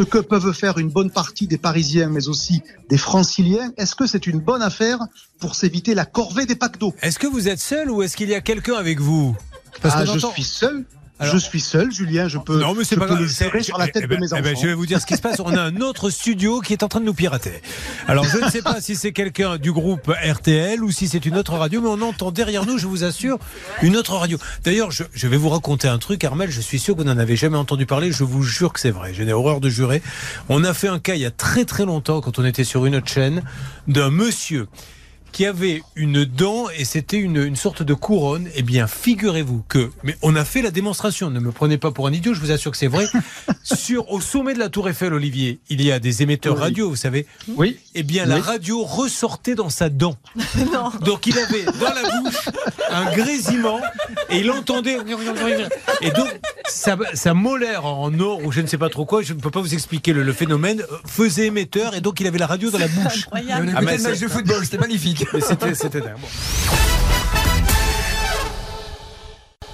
ce que peuvent faire une bonne partie des Parisiens, mais aussi des Franciliens, est-ce que c'est une bonne affaire pour s'éviter la corvée des d'eau Est-ce que vous êtes seul ou est-ce qu'il y a quelqu'un avec vous? Parce ah, que je suis seul. Je suis seul, Julien. Je peux. Non, mais c'est pas grave. sur la tête eh ben, de mes eh ben, enfants. je vais vous dire ce qui se passe. On a un autre studio qui est en train de nous pirater. Alors, je ne sais pas si c'est quelqu'un du groupe RTL ou si c'est une autre radio, mais on entend derrière nous, je vous assure, une autre radio. D'ailleurs, je, je, vais vous raconter un truc, Armel. Je suis sûr que vous n'en avez jamais entendu parler. Je vous jure que c'est vrai. Je n'ai horreur de jurer. On a fait un cas il y a très très longtemps, quand on était sur une autre chaîne, d'un monsieur qui avait une dent et c'était une, une, sorte de couronne, eh bien, figurez-vous que, mais on a fait la démonstration, ne me prenez pas pour un idiot, je vous assure que c'est vrai. Sur, au sommet de la Tour Eiffel, Olivier, il y a des émetteurs radio, vous savez. Oui. Eh bien, la radio ressortait dans sa dent. non. Donc, il avait dans la bouche un grésillement et il entendait. Et donc, sa, sa, molaire en or ou je ne sais pas trop quoi, je ne peux pas vous expliquer le, le phénomène, faisait émetteur et donc il avait la radio dans la bouche. Incroyable. Ah, le match de football, c'était magnifique. C'était dingue. Bon.